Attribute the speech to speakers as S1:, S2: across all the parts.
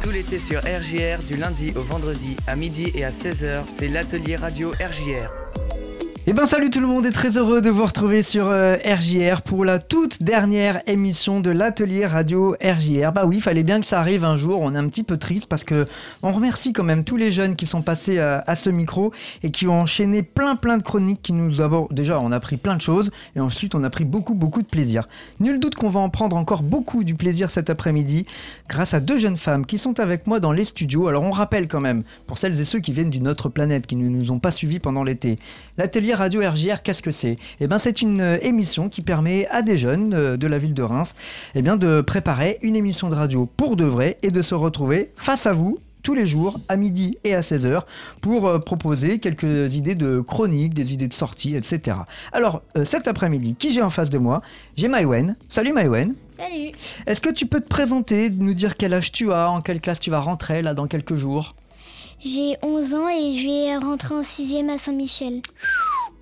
S1: Tout l'été sur RJR, du lundi au vendredi, à midi et à 16h, c'est l'atelier radio RJR.
S2: Eh ben salut tout le monde et très heureux de vous retrouver sur euh, RJR pour la toute dernière émission de l'atelier radio RJR. Bah oui, il fallait bien que ça arrive un jour, on est un petit peu triste parce que on remercie quand même tous les jeunes qui sont passés à, ce micro et qui ont enchaîné plein plein de chroniques qui nous avons déjà on a pris plein de choses et ensuite on a pris beaucoup beaucoup de plaisir. Nul doute qu'on va en prendre encore beaucoup du plaisir cet après-midi grâce à deux jeunes femmes qui sont avec moi dans les studios. Alors on rappelle quand même pour celles et ceux qui viennent d'une autre planète qui ne nous ont pas suivis pendant l'été. L'atelier Radio RJR, qu'est-ce que c'est? Eh bien, c'est une euh, émission qui permet à des jeunes euh, de la ville de Reims eh bien, de préparer une émission de radio pour de vrai et de se retrouver face à vous tous les jours à midi et à 16h pour euh, proposer quelques idées de chroniques, des idées de sortie, etc. Alors, euh, cet après-midi, qui j'ai en face de moi? J'ai Maïwen. Salut Maïwen.
S3: Salut,
S2: Est-ce que tu peux te présenter, nous dire quel âge tu as, en quelle classe tu vas rentrer là dans quelques jours?
S3: J'ai 11 ans et je vais rentrer en 6 à Saint-Michel.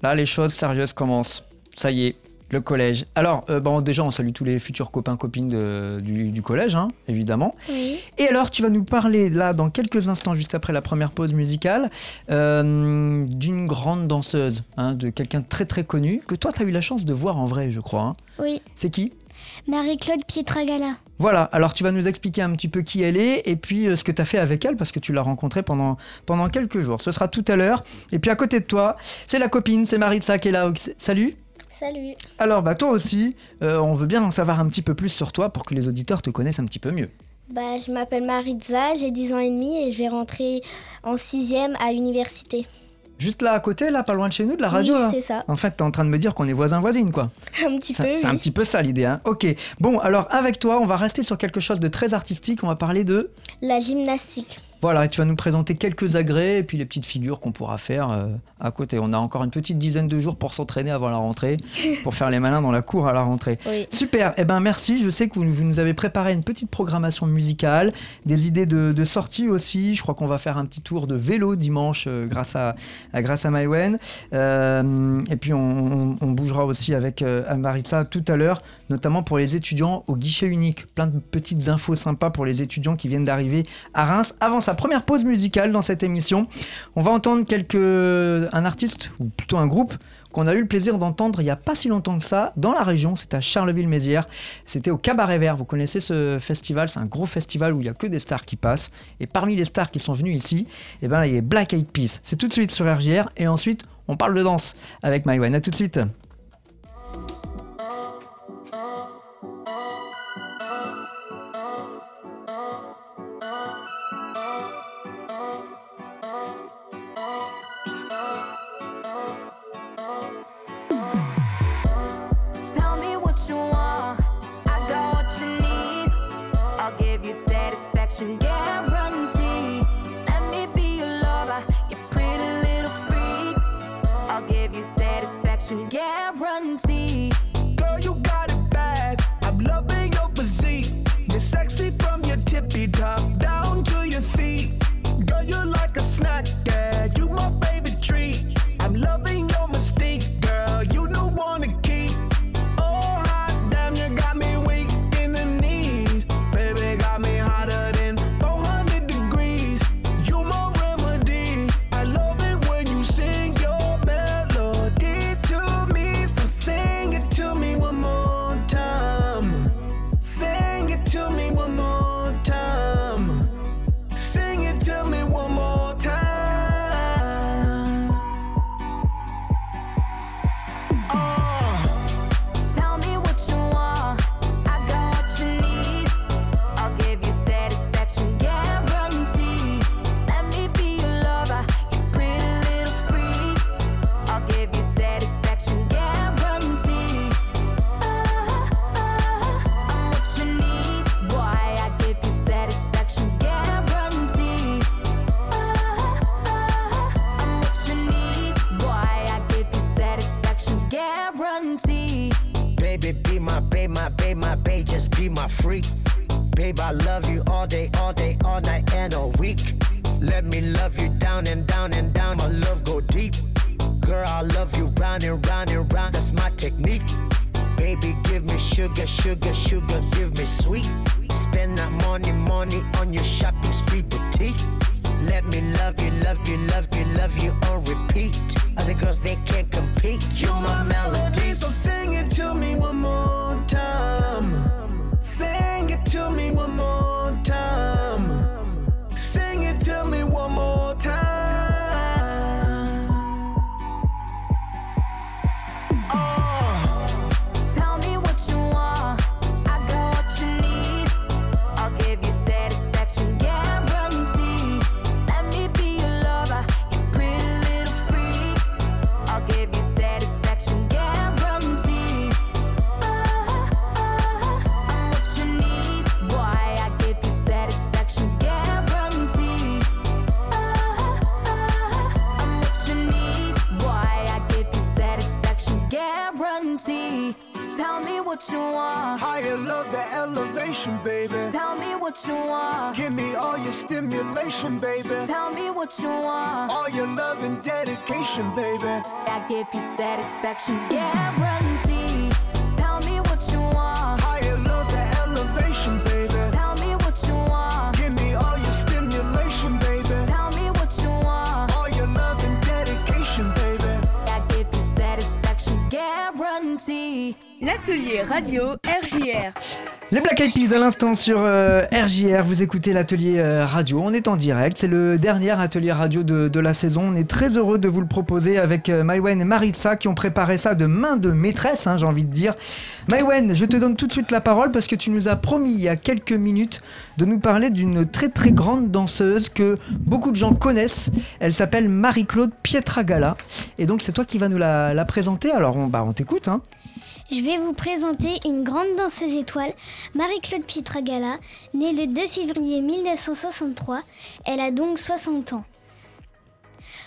S2: Là, les choses sérieuses commencent. Ça y est, le collège. Alors, euh, bon, déjà, on salue tous les futurs copains, copines de- du, du collège, hein, évidemment.
S3: Oui.
S2: Et alors, tu vas nous parler, là, dans quelques instants, juste après la première pause musicale, euh, d'une grande danseuse, hein, de quelqu'un de très très connu, que toi, tu as eu la chance de voir en vrai, je crois. hein.
S3: Oui,
S2: C'est qui?
S3: Marie-Claude Pietragala.
S2: Voilà, alors tu vas nous expliquer un petit peu qui elle est et puis euh, ce que tu as fait avec elle parce que tu l'as rencontrée pendant, pendant quelques jours. Ce sera tout à l'heure. Et puis à côté de toi, c'est la copine, c'est Maritza qui est là. Salut
S3: Salut.
S2: Alors bah toi aussi, euh, on veut bien en savoir un petit peu plus sur toi pour que les auditeurs te connaissent un petit peu mieux.
S4: Bah, je m'appelle Maritza, j'ai 10 ans et demi et je vais rentrer en 6e à l'université.
S2: Juste là à côté, là, pas loin de chez nous, de la radio
S4: oui,
S2: là.
S4: c'est ça.
S2: En fait, t'es en train de me dire qu'on est voisins-voisines, quoi.
S4: Un petit peu.
S2: C'est un petit peu ça l'idée, hein. Ok. Bon, alors avec toi, on va rester sur quelque chose de très artistique. On va parler de.
S4: La gymnastique.
S2: Voilà, et tu vas nous présenter quelques agrès et puis les petites figures qu'on pourra faire euh, à côté. On a encore une petite dizaine de jours pour s'entraîner avant la rentrée, pour faire les malins dans la cour à la rentrée.
S4: Oui.
S2: Super, eh ben merci. Je sais que vous, vous nous avez préparé une petite programmation musicale, des idées de, de sortie aussi. Je crois qu'on va faire un petit tour de vélo dimanche euh, grâce à, à- grâce à Maïwen. Euh, et puis on, on- on bougera aussi avec Maritza tout à l'heure, notamment pour les étudiants au guichet unique. Plein de petites infos sympas pour les étudiants qui viennent d'arriver à Reims. Avant sa première pause musicale dans cette émission, on va entendre quelques un artiste ou plutôt un groupe qu'on a eu le plaisir d'entendre il n'y a pas si longtemps que ça dans la région, c'est à Charleville-Mézières. C'était au Cabaret Vert. Vous connaissez ce festival C'est un gros festival où il n'y a que des stars qui passent. Et parmi les stars qui sont venues ici, eh ben, il y a Black Eyed Peas. C'est tout de suite sur RJR. Et ensuite, on parle de danse avec Maïwen. A tout de suite.
S5: Dedication, baby.
S6: I give you satisfaction guarantee. Tell me what you want.
S5: Higher love, the elevation, baby.
S6: Tell me what you want.
S5: Give me all your stimulation, baby.
S6: Tell me what you want.
S5: All your love and dedication, baby.
S6: I give you satisfaction guarantee.
S7: L'atelier radio RJR.
S2: Les Black Eyed Peas à l'instant sur euh, RJR, vous écoutez l'atelier euh, radio, on est en direct, c'est le dernier atelier radio de, la saison, on est très heureux de vous le proposer avec euh, et Maritza qui ont préparé ça de main de maîtresse, hein, j'ai envie de dire. Maïwen, je te donne tout de suite la parole parce que tu nous as promis il y a quelques minutes de nous parler d'une très très grande danseuse que beaucoup de gens connaissent, elle s'appelle Marie-Claude Pietragala et donc c'est toi qui vas nous la, présenter, alors on, bah, t'écoute. Hein.
S3: Je vais vous présenter une grande danseuse étoile, Marie-Claude Pietragala, née le 2 février 1963. Elle a donc 60 ans.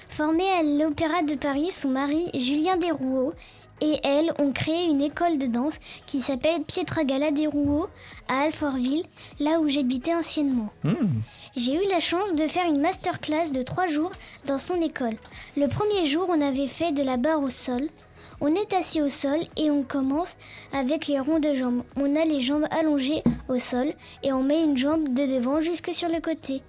S3: Formée à l'Opéra de Paris, son mari, Julien Desrouault, et elle ont créé une école de danse qui s'appelle Pietragala Desrouault à Alfortville, là où j'habitais anciennement. J'ai eu la chance de faire une masterclass de trois jours dans son école. Le premier jour, on avait fait de la barre au sol. On est assis au sol et on commence avec les ronds de jambes. On a les jambes allongées au sol et on met une jambe de devant jusque sur le côté.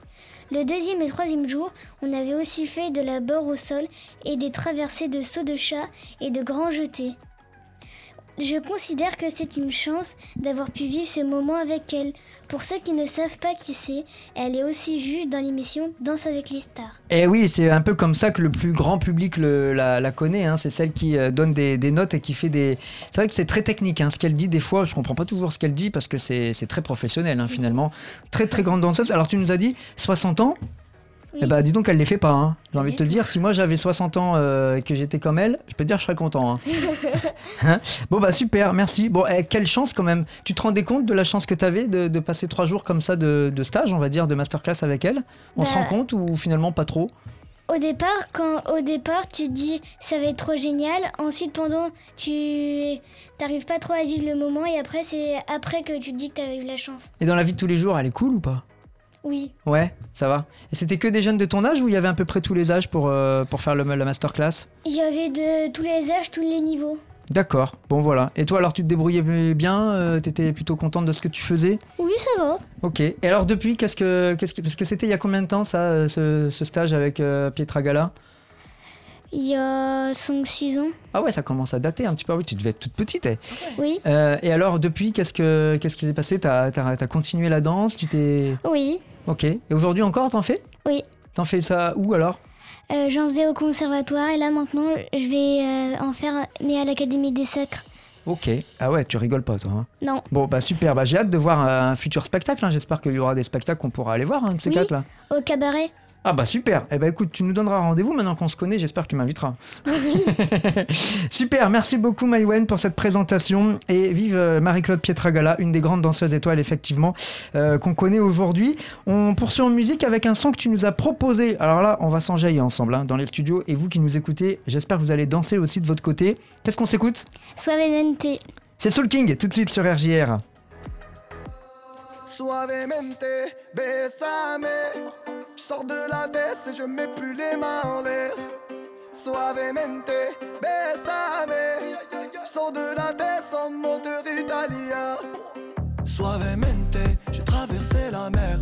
S3: Le deuxième et troisième jour, on avait aussi fait de la barre au sol et des traversées de sauts de chat et de grands jetés. Je considère que c'est une chance d'avoir pu vivre ce moment avec elle. Pour ceux qui ne savent pas qui c'est, elle est aussi juge dans l'émission Danse avec les stars.
S2: Et oui, c'est un peu comme ça que le plus grand public la, connaît. hein. C'est celle qui euh, donne des, notes et qui fait des. C'est vrai que c'est très technique. hein. Ce qu'elle dit, des fois, je comprends pas toujours ce qu'elle dit parce que c'est c'est très professionnel hein, finalement. Très très grande danseuse. Alors tu nous as dit 60 ans
S3: Oui.
S2: Eh ben, dis donc, elle les fait pas. hein. J'ai envie de te dire, si moi j'avais 60 ans euh, et que j'étais comme elle, je peux te dire, je serais content. hein. Hein? Bon, bah super, merci. Bon, eh, quelle chance quand même. Tu te rendais compte de la chance que tu avais de, de passer trois jours comme ça de, de stage, on va dire, de masterclass avec elle? On se
S3: Bah,
S2: rend compte ou finalement pas trop?
S3: Au départ, quand au départ tu te dis ça va être trop génial, ensuite pendant tu t'arrives pas trop à vivre le moment et après c'est après que tu te dis que t'as eu la chance.
S2: Et dans la vie de tous les jours, elle est cool ou pas?
S3: Oui,
S2: Ouais, ça va. Et c'était que des jeunes de ton âge ou il y avait à peu près tous les âges pour, euh, pour faire le, la masterclass?
S3: Il y avait de tous les âges, tous les niveaux.
S2: D'accord, bon voilà. Et toi alors tu te débrouillais bien euh, T'étais plutôt contente de ce que tu faisais?
S3: Oui, ça va.
S2: Ok. Et alors depuis, qu'est-ce que, qu'est-ce que, parce que c'était il y a combien de temps ça, euh, ce, ce stage avec euh, Pietra Gala?
S3: Il y a 5-6 ans.
S2: Ah ouais, ça commence à dater un petit peu. Ah Oui, tu devais être toute petite. eh.
S3: Oui,
S2: Euh, et alors depuis, qu'est-ce que, qu'est-ce qui s'est passé? T'as, t'as, as continué la danse? Tu t'es.
S3: oui,
S2: Ok. Et aujourd'hui encore, t'en fais?
S3: Oui.
S2: T'en fais ça où alors?
S3: Euh, J'en faisais au conservatoire et là maintenant je vais euh, en faire mais à l'Académie des Sacres.
S2: Ok. Ah ouais, tu rigoles pas toi. hein?
S3: Non,
S2: Bon bah super. Bah j'ai hâte de voir euh, un futur spectacle. hein. J'espère qu'il y aura des spectacles qu'on pourra aller voir, hein, de ces
S3: Oui.
S2: quatre là.
S3: au cabaret.
S2: Ah bah super. Eh bah écoute, tu nous donneras rendez-vous maintenant qu'on se connaît. J'espère que tu m'inviteras. super. Merci beaucoup Maïwen pour cette présentation et vive euh, Marie-Claude Pietragala, une des grandes danseuses étoiles effectivement euh, qu'on connaît aujourd'hui. On poursuit en musique avec un son que tu nous as proposé. Alors là, on va s'enjailler ensemble hein, dans les studios et vous qui nous écoutez, j'espère que vous allez danser aussi de votre côté. Qu'est-ce qu'on s'écoute?
S3: Suavemente.
S2: C'est Soul King tout de suite sur RJR.
S5: Suavemente, besame. Je sors de la baisse et je mets plus les mains en l'air. Soavemente, besame. Je sors de la baisse en moteur italien. Soavemente, j'ai traversé la mer.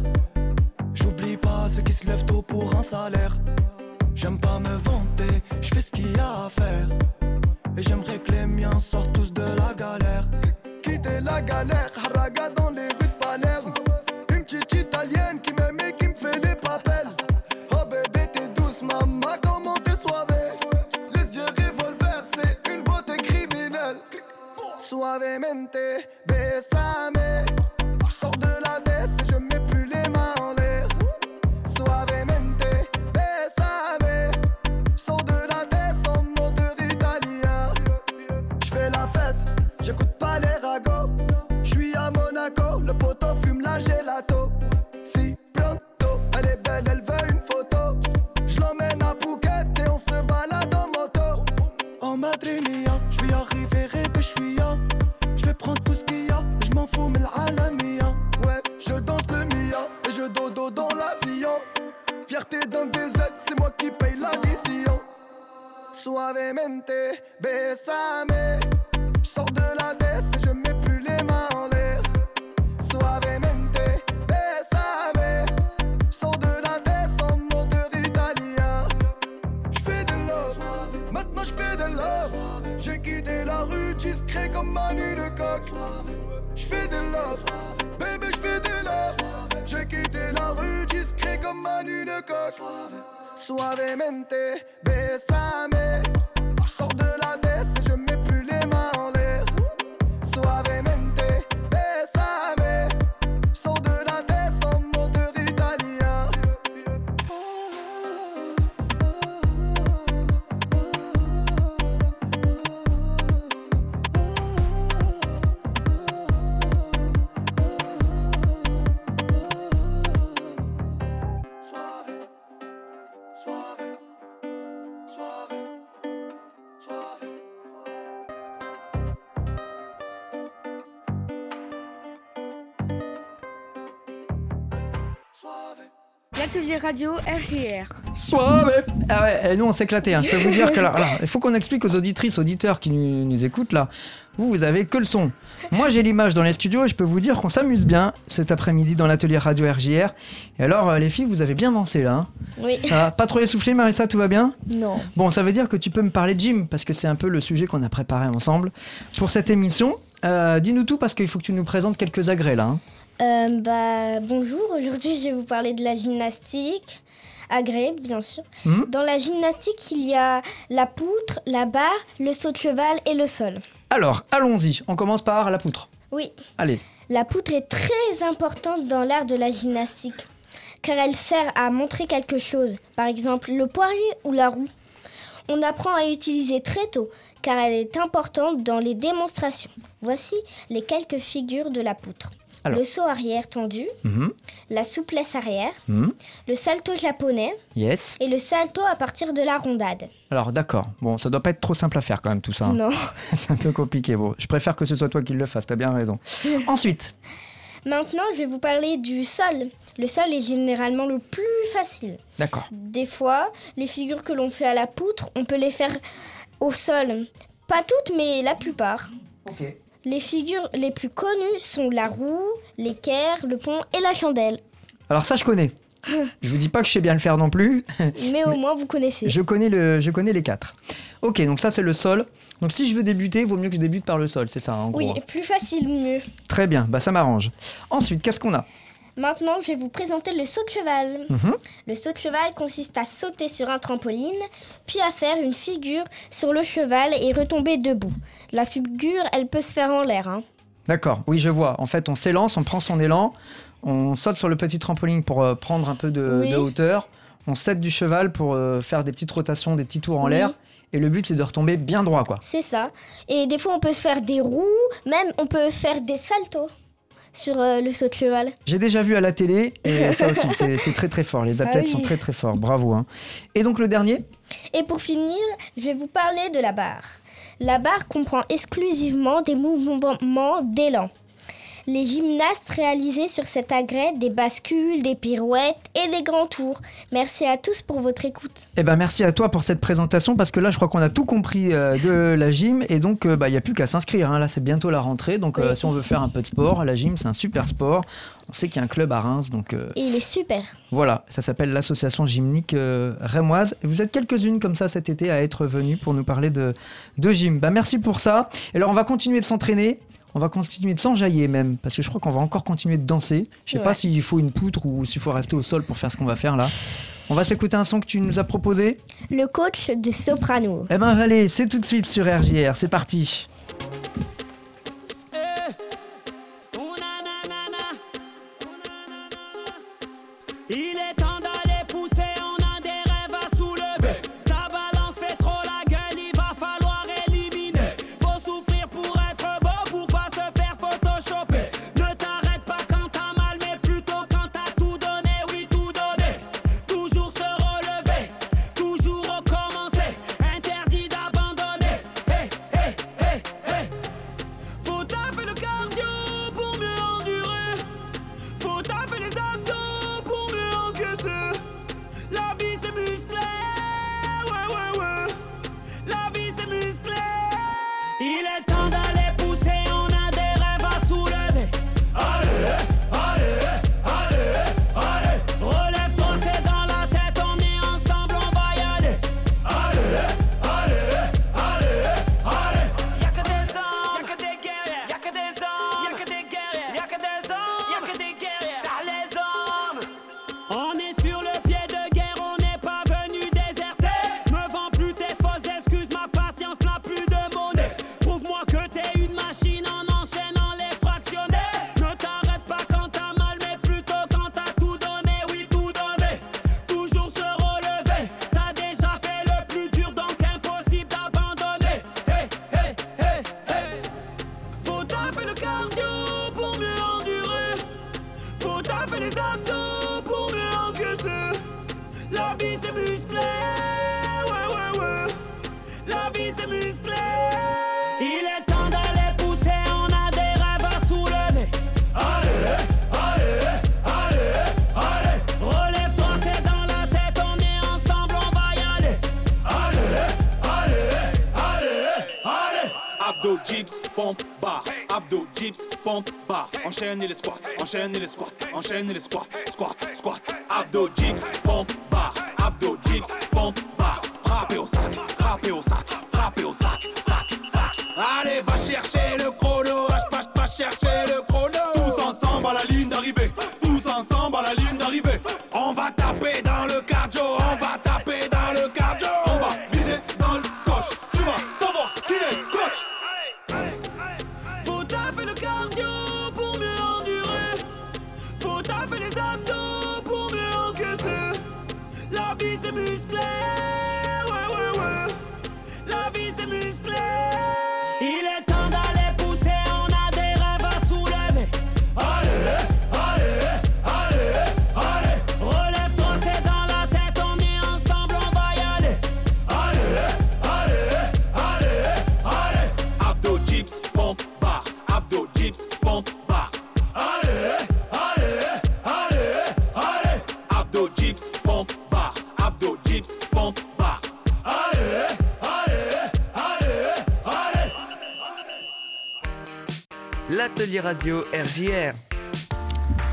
S5: J'oublie pas ceux qui se lèvent tôt pour un salaire. J'aime pas me vanter, je fais ce qu'il y a à faire. Et j'aimerais que les miens sortent tous de la galère. Quitter la galère, haraga dans les Suavemente, besame. Comme Manu de coq. Suavemente, besame. Sors de la
S7: Radio RJR.
S2: Suave. Ah ouais, eh, nous on s'éclatait. Hein. Je peux vous dire que alors, il faut qu'on explique aux auditrices, auditeurs qui nous, nous écoutent là. Vous, vous avez que le son. Moi, j'ai l'image dans les studios et je peux vous dire qu'on s'amuse bien cet après-midi dans l'atelier radio RJR. Et alors, euh, les filles, vous avez bien dansé là. hein.
S4: Oui.
S2: Ah, pas trop essoufflé, Marissa, tout va bien?
S4: Non.
S2: Bon, ça veut dire que tu peux me parler de gym parce que c'est un peu le sujet qu'on a préparé ensemble pour cette émission. Euh, Dis-nous tout parce qu'il faut que tu nous présentes quelques agrès là. hein.
S4: Euh, bah, bonjour, aujourd'hui je vais vous parler de la gymnastique. Agré, bien sûr.
S2: Mhm.
S4: Dans la gymnastique, il y a la poutre, la barre, le saut de cheval et le sol.
S2: Alors, allons-y. On commence par la poutre.
S4: Oui,
S2: Allez.
S4: la poutre est très importante dans l'art de la gymnastique, car elle sert à montrer quelque chose, par exemple le poirier ou la roue. On apprend à utiliser très tôt, car elle est importante dans les démonstrations. Voici les quelques figures de la poutre.
S2: Alors.
S4: Le saut arrière tendu,
S2: Mhm.
S4: la souplesse arrière,
S2: Mhm.
S4: le salto japonais
S2: Yes.
S4: et le salto à partir de la rondade.
S2: Alors d'accord. Bon, ça doit pas être trop simple à faire quand même tout ça. hein.
S4: Non.
S2: C'est un peu compliqué. Bon, je préfère que ce soit toi qui le fasses. T'as bien raison. Ensuite.
S4: Maintenant, je vais vous parler du sol. Le sol est généralement le plus facile.
S2: D'accord.
S4: Des fois, les figures que l'on fait à la poutre, on peut les faire au sol. Pas toutes, mais la plupart.
S2: Ok.
S4: Les figures les plus connues sont la roue, l'équerre, le pont et la chandelle.
S2: Alors ça, je connais. Je vous dis pas que je sais bien le faire non plus.
S4: Mais au moins, vous connaissez.
S2: Je connais, le, je connais les quatre. Ok, donc ça c'est le sol. Donc si je veux débuter, il vaut mieux que je débute par le sol, c'est ça en gros.
S4: Oui, plus facile, mieux.
S2: Très bien, bah ça m'arrange. Ensuite, qu'est-ce qu'on a?
S4: Maintenant, je vais vous présenter le saut de cheval.
S2: Mhm.
S4: Le saut de cheval consiste à sauter sur un trampoline, puis à faire une figure sur le cheval et retomber debout. La figure, elle peut se faire en l'air. hein.
S2: D'accord, oui je vois. En fait, on s'élance, on prend son élan, on saute sur le petit trampoline pour euh, prendre un peu de,
S4: Oui.
S2: de hauteur, on saute du cheval pour euh, faire des petites rotations, des petits tours en
S4: Oui.
S2: l'air. Et le but c'est de retomber bien droit quoi.
S4: C'est ça. Et des fois, on peut se faire des roues, même on peut faire des saltos sur euh, le saut de cheval.
S2: J'ai déjà vu à la télé et ça aussi c'est très très fort. Les
S4: Ah
S2: athlètes
S4: oui.
S2: sont très très forts, bravo. hein. Et donc le dernier?
S4: Et pour finir, je vais vous parler de la barre. La barre comprend exclusivement des mouvements d'élan. Les gymnastes réalisaient sur cet agrès des bascules, des pirouettes et des grands tours. Merci à tous pour votre écoute.
S2: Eh ben merci à toi pour cette présentation parce que là je crois qu'on a tout compris euh, de la gym et donc euh, bah, il n'y a plus qu'à s'inscrire. hein. Là c'est bientôt la rentrée donc euh,
S4: Oui.
S2: si on veut faire un peu de sport, la gym c'est un super sport. On sait qu'il y a un club à Reims donc
S4: Et il est super.
S2: voilà, ça s'appelle l'association gymnique rémoise. Et vous êtes quelques-unes comme ça cet été à être venues pour nous parler de, de gym. Bah, merci pour ça. Et alors on va continuer de s'entraîner. On va continuer de s'enjailler même, parce que je crois qu'on va encore continuer de danser. Je sais
S4: Ouais.
S2: pas s'il faut une poutre ou s'il faut rester au sol pour faire ce qu'on va faire là. On va s'écouter un son que tu nous as proposé.
S4: Le coach de soprano.
S2: Eh ben allez, c'est tout de suite sur RJR, c'est parti.
S8: Il est temps
S9: enchaîne les squats, enchaîne les squats, squat, squat. Abdo, dips, pompe, bar. Abdo, dips, pompe, bar. Frappez au sac, frappez au sac, frappez au sac, sac, sac. Allez, va chercher le chrono, va, va, va chercher le chrono. Tous ensemble à la ligne d'arrivée,
S1: L'atelier radio RJR.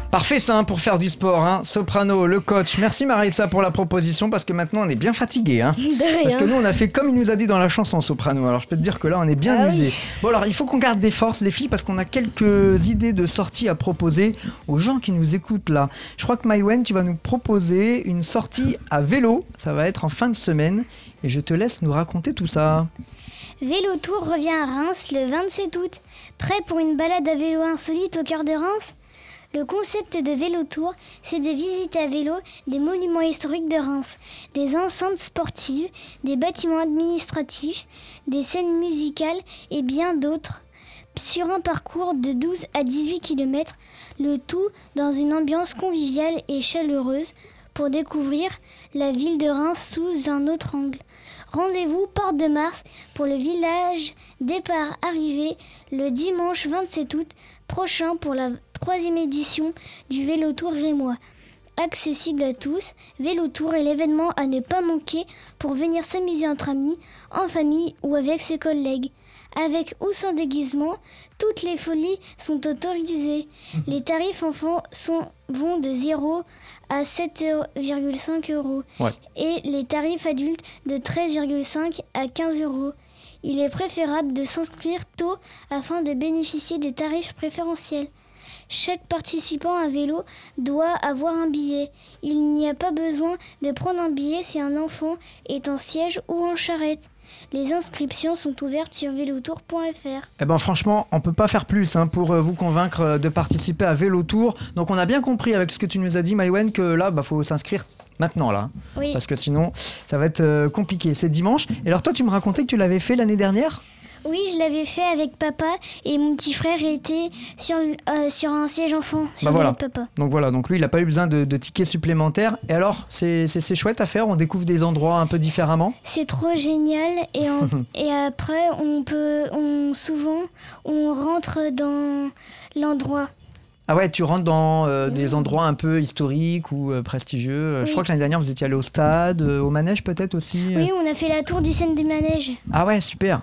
S2: Parfait ça hein, pour faire du sport. hein. Soprano, le coach. Merci Maritza pour la proposition parce que maintenant on est bien fatigué. Hein.
S4: De
S2: Parce que nous on a fait comme il nous a dit dans la chanson Soprano. Alors je peux te dire que là on est bien
S4: Ah oui.
S2: usé. Bon alors il faut qu'on garde des forces les filles parce qu'on a quelques idées de sorties à proposer aux gens qui nous écoutent là. Je crois que Maïwen tu vas nous proposer une sortie à vélo. Ça va être en fin de semaine et je te laisse nous raconter tout ça.
S3: Vélo Tour revient à Reims le 27 août. Prêt pour une balade à vélo insolite au cœur de Reims? Le concept de Vélo Tour, c'est de visiter à vélo des monuments historiques de Reims, des enceintes sportives, des bâtiments administratifs, des scènes musicales et bien d'autres. Sur un parcours de 12 à 18 km, le tout dans une ambiance conviviale et chaleureuse pour découvrir la ville de Reims sous un autre angle. Rendez-vous Porte de Mars pour le village départ-arrivée le dimanche 27 août. prochain pour la troisième édition du Vélo Tour Rémois. Accessible à tous, Vélo Tour est l'événement à ne pas manquer pour venir s'amuser entre amis, en famille ou avec ses collègues. Avec ou sans déguisement, toutes les folies sont autorisées. Les tarifs enfants sont, vont de 0 à 7,5 euros
S2: Ouais.
S3: et les tarifs adultes de 13,5 à 15 euros. Il est préférable de s'inscrire tôt afin de bénéficier des tarifs préférentiels. Chaque participant à vélo doit avoir un billet. Il n'y a pas besoin de prendre un billet si un enfant est en siège ou en charrette. Les inscriptions sont ouvertes sur vélotour.fr.
S2: Eh ben franchement, on peut pas faire plus hein, pour euh, vous convaincre euh, de participer à Vélo Tour. Donc on a bien compris avec ce que tu nous as dit, Maïwen, que là, bah faut s'inscrire maintenant là,
S3: Oui.
S2: parce que sinon ça va être euh, compliqué. C'est dimanche. Et alors toi, tu me racontais que tu l'avais fait l'année dernière?
S3: Oui, je l'avais fait avec papa et mon petit frère était sur, euh, sur un siège enfant, sur
S2: Bah voilà.
S3: vélo de papa.
S2: Donc voilà, donc lui, il n'a pas eu besoin de, de tickets supplémentaires. Et alors, c'est chouette à faire. On découvre des endroits un peu différemment.
S3: C'est trop génial et, en- et après on peut on souvent on rentre dans l'endroit.
S2: Ah ouais, tu rentres dans euh, des endroits un peu historiques ou euh, prestigieux. Euh, Je crois que l'année dernière, vous étiez allé au stade, euh, au manège peut-être aussi.
S3: Oui, on a fait la tour du scène du manège.
S2: Ah ouais, super.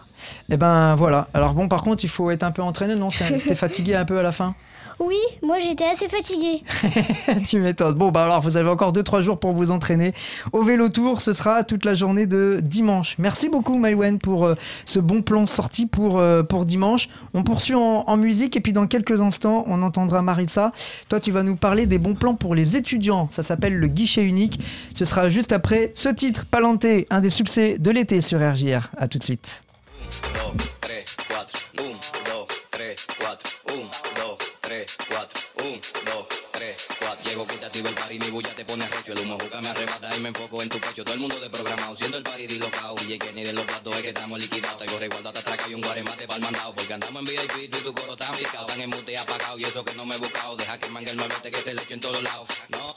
S2: Et ben voilà. Alors bon, par contre, il faut être un peu entraîné, non? C'était fatigué un peu à la fin?
S3: Oui, moi j'étais assez fatiguée.
S2: Tu m'étonnes. Bon, bah alors, vous avez encore 2-3 jours pour vous entraîner. Au vélo tour, ce sera toute la journée de dimanche. Merci beaucoup, Maïwen, pour euh, ce bon plan sorti pour, euh, pour dimanche. On poursuit en, musique et puis dans quelques instants, on entendra Maritza. Toi, tu vas nous parler des bons plans pour les étudiants. Ça s'appelle le guichet unique. Ce sera juste après ce titre, Palanté, un des succès de l'été sur RJR. À tout de suite.
S10: 2, 3, Quítate el party, mi bulla te pone recho. El humo juca me arrebata y me enfoco en tu pecho. Todo el mundo desprogramado, siendo el party dislocado. DJ Kenny de los platos es que estamos liquidados. Traigo resguardo hasta atrás y un guaremate pa'l mandado. Porque andamos en VIP, tú y tu coro tan picado. Tan en mute apagado y eso que no me he buscado. Deja que mangue el malvete que se le eche en todos lados. No.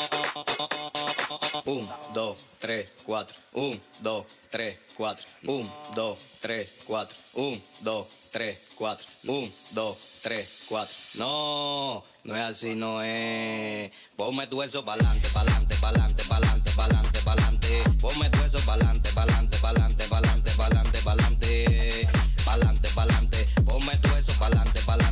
S10: 1, 2, 3, 4. 1, 2, 3, 4. 1, 2, 3, 4. 1, 2, 3, 4. 1, 2, 3, 4. No, no es así, no es. Ponme tú eso pa'lante, pa'lante, pa'lante, pa'lante, pa'lante, pa'lante. Ponme tú eso pa'lante, pa'lante, pa'lante, pa'lante, pa'lante, pa'lante. Pa'lante, pa'lante. Ponme tú eso pa'lante, pa'lante.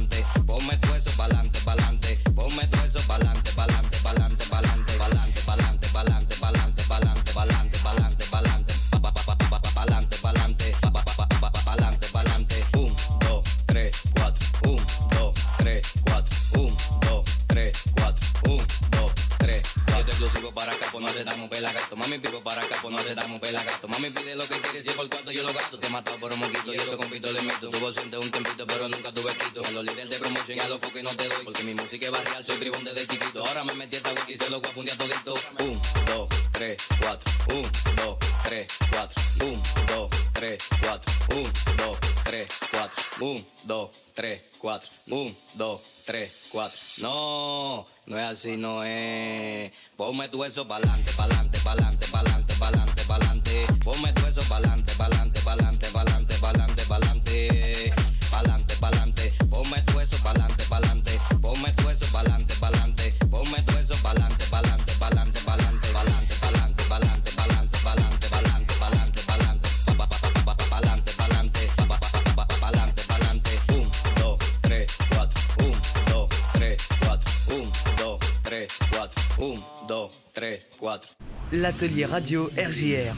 S10: Pues no aceptamos pelagato. Mami, pico para acá, pues no aceptamos pelagato. Mami, pide lo que quieres, si por cuarto yo lo gasto. Te he matado por un moquito y eso con pito le meto. Tuvo ausente un tempito, pero nunca tuve quito. Con los líderes de promoción y a los focos no te doy. Porque mi música es barrial, soy tribón desde chiquito. Ahora me metí esta wiki y se lo voy a fundir a todito. Un, dos, tres, cuatro. Un, dos, tres, cuatro. Un, dos, tres, cuatro. Un, dos, tres, cuatro. Un, dos, tres, cuatro. Un, dos, tres, cuatro. No, no es así, no es. Ponme tú eso pa'lante, pa'lante, pa'lante, pa'lante, pa'lante, pa'lante. Ponme tú eso pa'lante, pa'lante, pa'lante, pa'lante, pa'lante, pa'lante. Pa'lante, pa'lante. Ponme tú eso pa'lante, pa'lante. Ponme tú eso pa'lante, pa'lante. Ponme tú eso pa'lante, pa'lante,
S1: L'atelier radio RJR.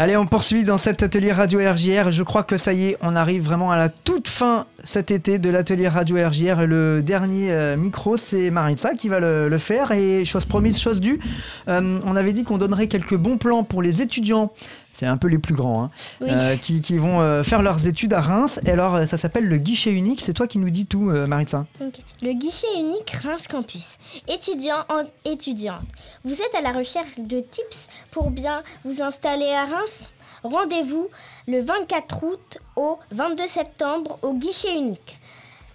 S2: Allez, on poursuit dans cet atelier radio RJR. Je crois que ça y est, on arrive vraiment à la toute fin cet été de l'atelier radio RJR. Le dernier euh, micro, c'est Maritza qui va le, faire. Et chose promise, chose due, euh, on avait dit qu'on donnerait quelques bons plans pour les étudiants c'est un peu les plus grands, hein,
S4: Oui.
S2: euh, qui, qui vont euh, faire leurs études à Reims. Et alors, euh, ça s'appelle le guichet unique. C'est toi qui nous dis tout, euh, Maritza.
S4: Ok. Le guichet unique Reims Campus. Étudiants en étudiantes. Vous êtes à la recherche de tips pour bien vous installer à Reims? Rendez-vous le 24 août au 22 septembre au guichet unique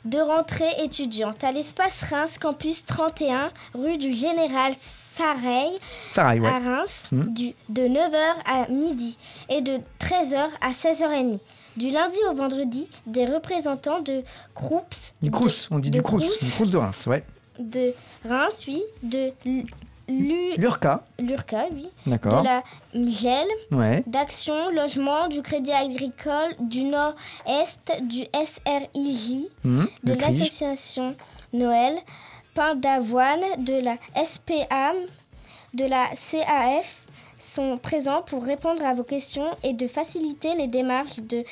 S4: de rentrée étudiante à l'espace Reims Campus 31 rue du Général Sareil
S2: ouais.
S4: à Reims du, de 9h à midi et de 13h à 16h30. Du lundi au vendredi, des représentants de Crous,
S2: Du Crous, on dit
S4: de
S2: du Crous, du Crous de Reims, ouais.
S4: de Reims, oui, de
S2: L'URCA,
S4: l'URCA, oui, de
S2: d'accord.
S4: la MGEL,
S2: Ouais.
S4: d'Action Logement, du Crédit Agricole, du Nord-Est, du SRIJ,
S2: Mhm,
S4: de l'association Noël, Pain d'Avoine, de la SPAM, de la CAF sont présents pour répondre à vos questions et de faciliter les démarches de,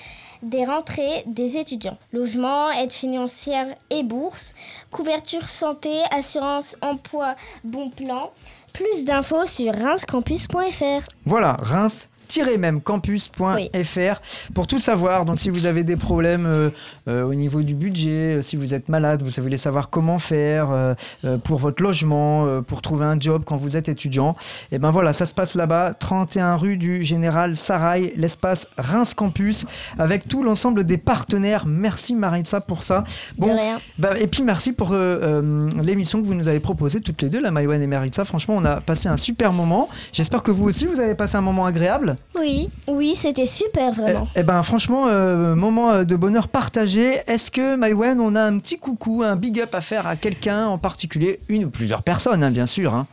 S4: des rentrées des étudiants. Logement, aide financière et bourse, couverture santé, assurance emploi, bon plan. Plus d'infos sur reinscampus.fr.
S2: Voilà, Reims même campus.fr pour tout savoir. Donc si vous avez des problèmes euh, euh, au niveau du budget, euh, si vous êtes malade, vous voulez savoir comment faire pour votre logement, pour trouver un job quand vous êtes étudiant, et ben voilà, ça se passe là-bas, 31 rue du Général Sarail, l'espace Reims Campus, avec tout l'ensemble des partenaires. Merci Maritza pour ça.
S4: De rien.
S2: Bah, et puis merci pour l'émission que vous nous avez proposée toutes les deux, la Maïwan et Maritza. Franchement, on a passé un super moment. J'espère que vous aussi, vous avez passé un moment agréable.
S3: Oui.
S4: Oui, c'était super vraiment.
S2: Eh ben franchement, euh, moment euh, de bonheur partagé. Est-ce que Maïwen, on a un petit coucou, un big up à faire à quelqu'un en particulier, une ou plusieurs personnes, hein, bien sûr. hein.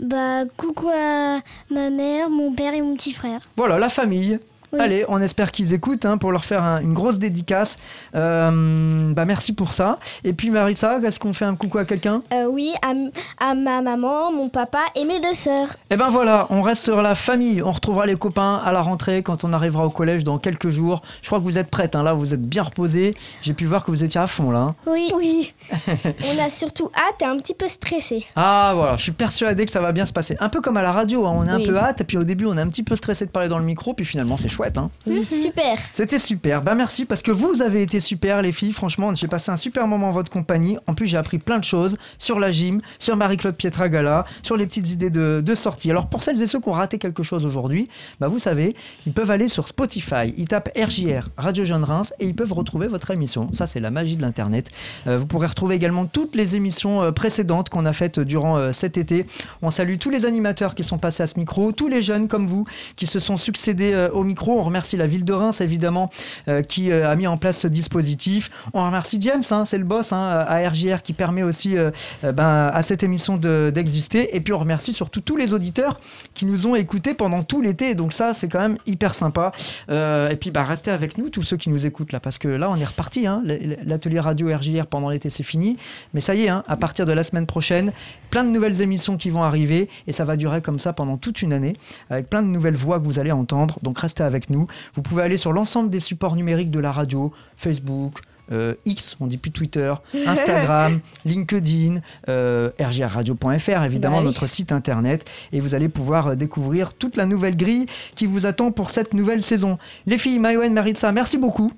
S3: Bah, coucou à ma mère, mon père et mon petit frère.
S2: Voilà, la famille.
S3: Oui.
S2: Allez, on espère qu'ils écoutent hein, pour leur faire un- une grosse dédicace. Euh, bah merci pour ça. Et puis Maritza, est-ce qu'on fait un coucou à quelqu'un?
S4: Euh, oui, à, ma maman, mon papa et mes deux sœurs.
S2: Eh ben voilà, on reste sur la famille. On retrouvera les copains à la rentrée quand on arrivera au collège dans quelques jours. Je crois que vous êtes prêtes, hein, là, vous êtes bien reposés. J'ai pu voir que vous étiez à fond là. hein.
S3: Oui.
S4: Oui. On a surtout hâte et un petit peu stressé.
S2: Ah voilà, je suis persuadé que ça va bien se passer. Un peu comme à la radio, hein, on a un peu hâte, et puis au début on est un petit peu stressé de parler dans le micro, puis finalement c'est chouette. Hein.
S4: Oui, super.
S2: C'était super, bah merci parce que vous avez été super les filles, franchement j'ai passé un super moment en votre compagnie. En plus j'ai appris plein de choses sur la gym, sur Marie-Claude Pietragala, sur les petites idées de, de sortie. Alors pour celles et ceux qui ont raté quelque chose aujourd'hui, bah vous savez, ils peuvent aller sur Spotify, ils tapent RJR, Radio Jeune Reims, et ils peuvent retrouver votre émission. Ça c'est la magie de l'internet. Euh, vous pourrez retrouver également toutes les émissions euh, précédentes qu'on a faites durant euh, cet été. On salue tous les animateurs qui sont passés à ce micro, tous les jeunes comme vous qui se sont succédés au micro. On remercie la ville de Reims évidemment euh, qui euh, a mis en place ce dispositif. On remercie James, hein, c'est le boss hein, à RJR qui permet aussi euh, euh, ben, à cette émission de- d'exister. Et puis on remercie surtout tous les auditeurs qui nous ont écoutés pendant tout l'été. Donc ça c'est quand même hyper sympa. Euh, et puis bah, restez avec nous tous ceux qui nous écoutent là parce que là on est reparti. hein. L'atelier radio RJR pendant l'été c'est fini. Mais ça y est, à partir de la semaine prochaine, plein de nouvelles émissions qui vont arriver et ça va durer comme ça pendant toute une année avec plein de nouvelles voix que vous allez entendre. Donc restez avec nous. Vous pouvez aller sur l'ensemble des supports numériques de la radio, Facebook. euh, X, on dit plus Twitter, Instagram, LinkedIn, euh, rgrradio.fr, évidemment
S4: Bah oui.
S2: notre site internet, et vous allez pouvoir euh, découvrir toute la nouvelle grille qui vous attend pour cette nouvelle saison. Les filles, Maïwen, Maritza, merci beaucoup.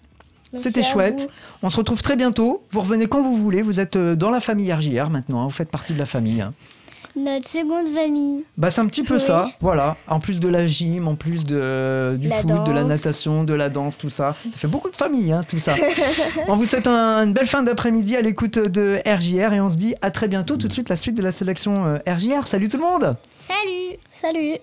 S2: C'était chouette.
S4: vous.
S2: On se retrouve très bientôt. Vous revenez quand vous voulez. Vous êtes euh, dans la famille RJR maintenant. hein. Vous faites partie de la famille. hein.
S3: Notre seconde famille.
S2: Bah, c'est un petit peu
S3: Oui.
S2: ça. Voilà. En plus de la gym, en plus de, du
S3: La
S2: foot, de la natation, de la danse, tout ça. Ça fait beaucoup de famille, hein, tout ça. on vous souhaite un- une belle fin d'après-midi à l'écoute de RJR et on se dit à très bientôt. Tout de suite, la suite de la sélection euh, RJR. Salut tout le monde!
S3: Salut
S4: Salut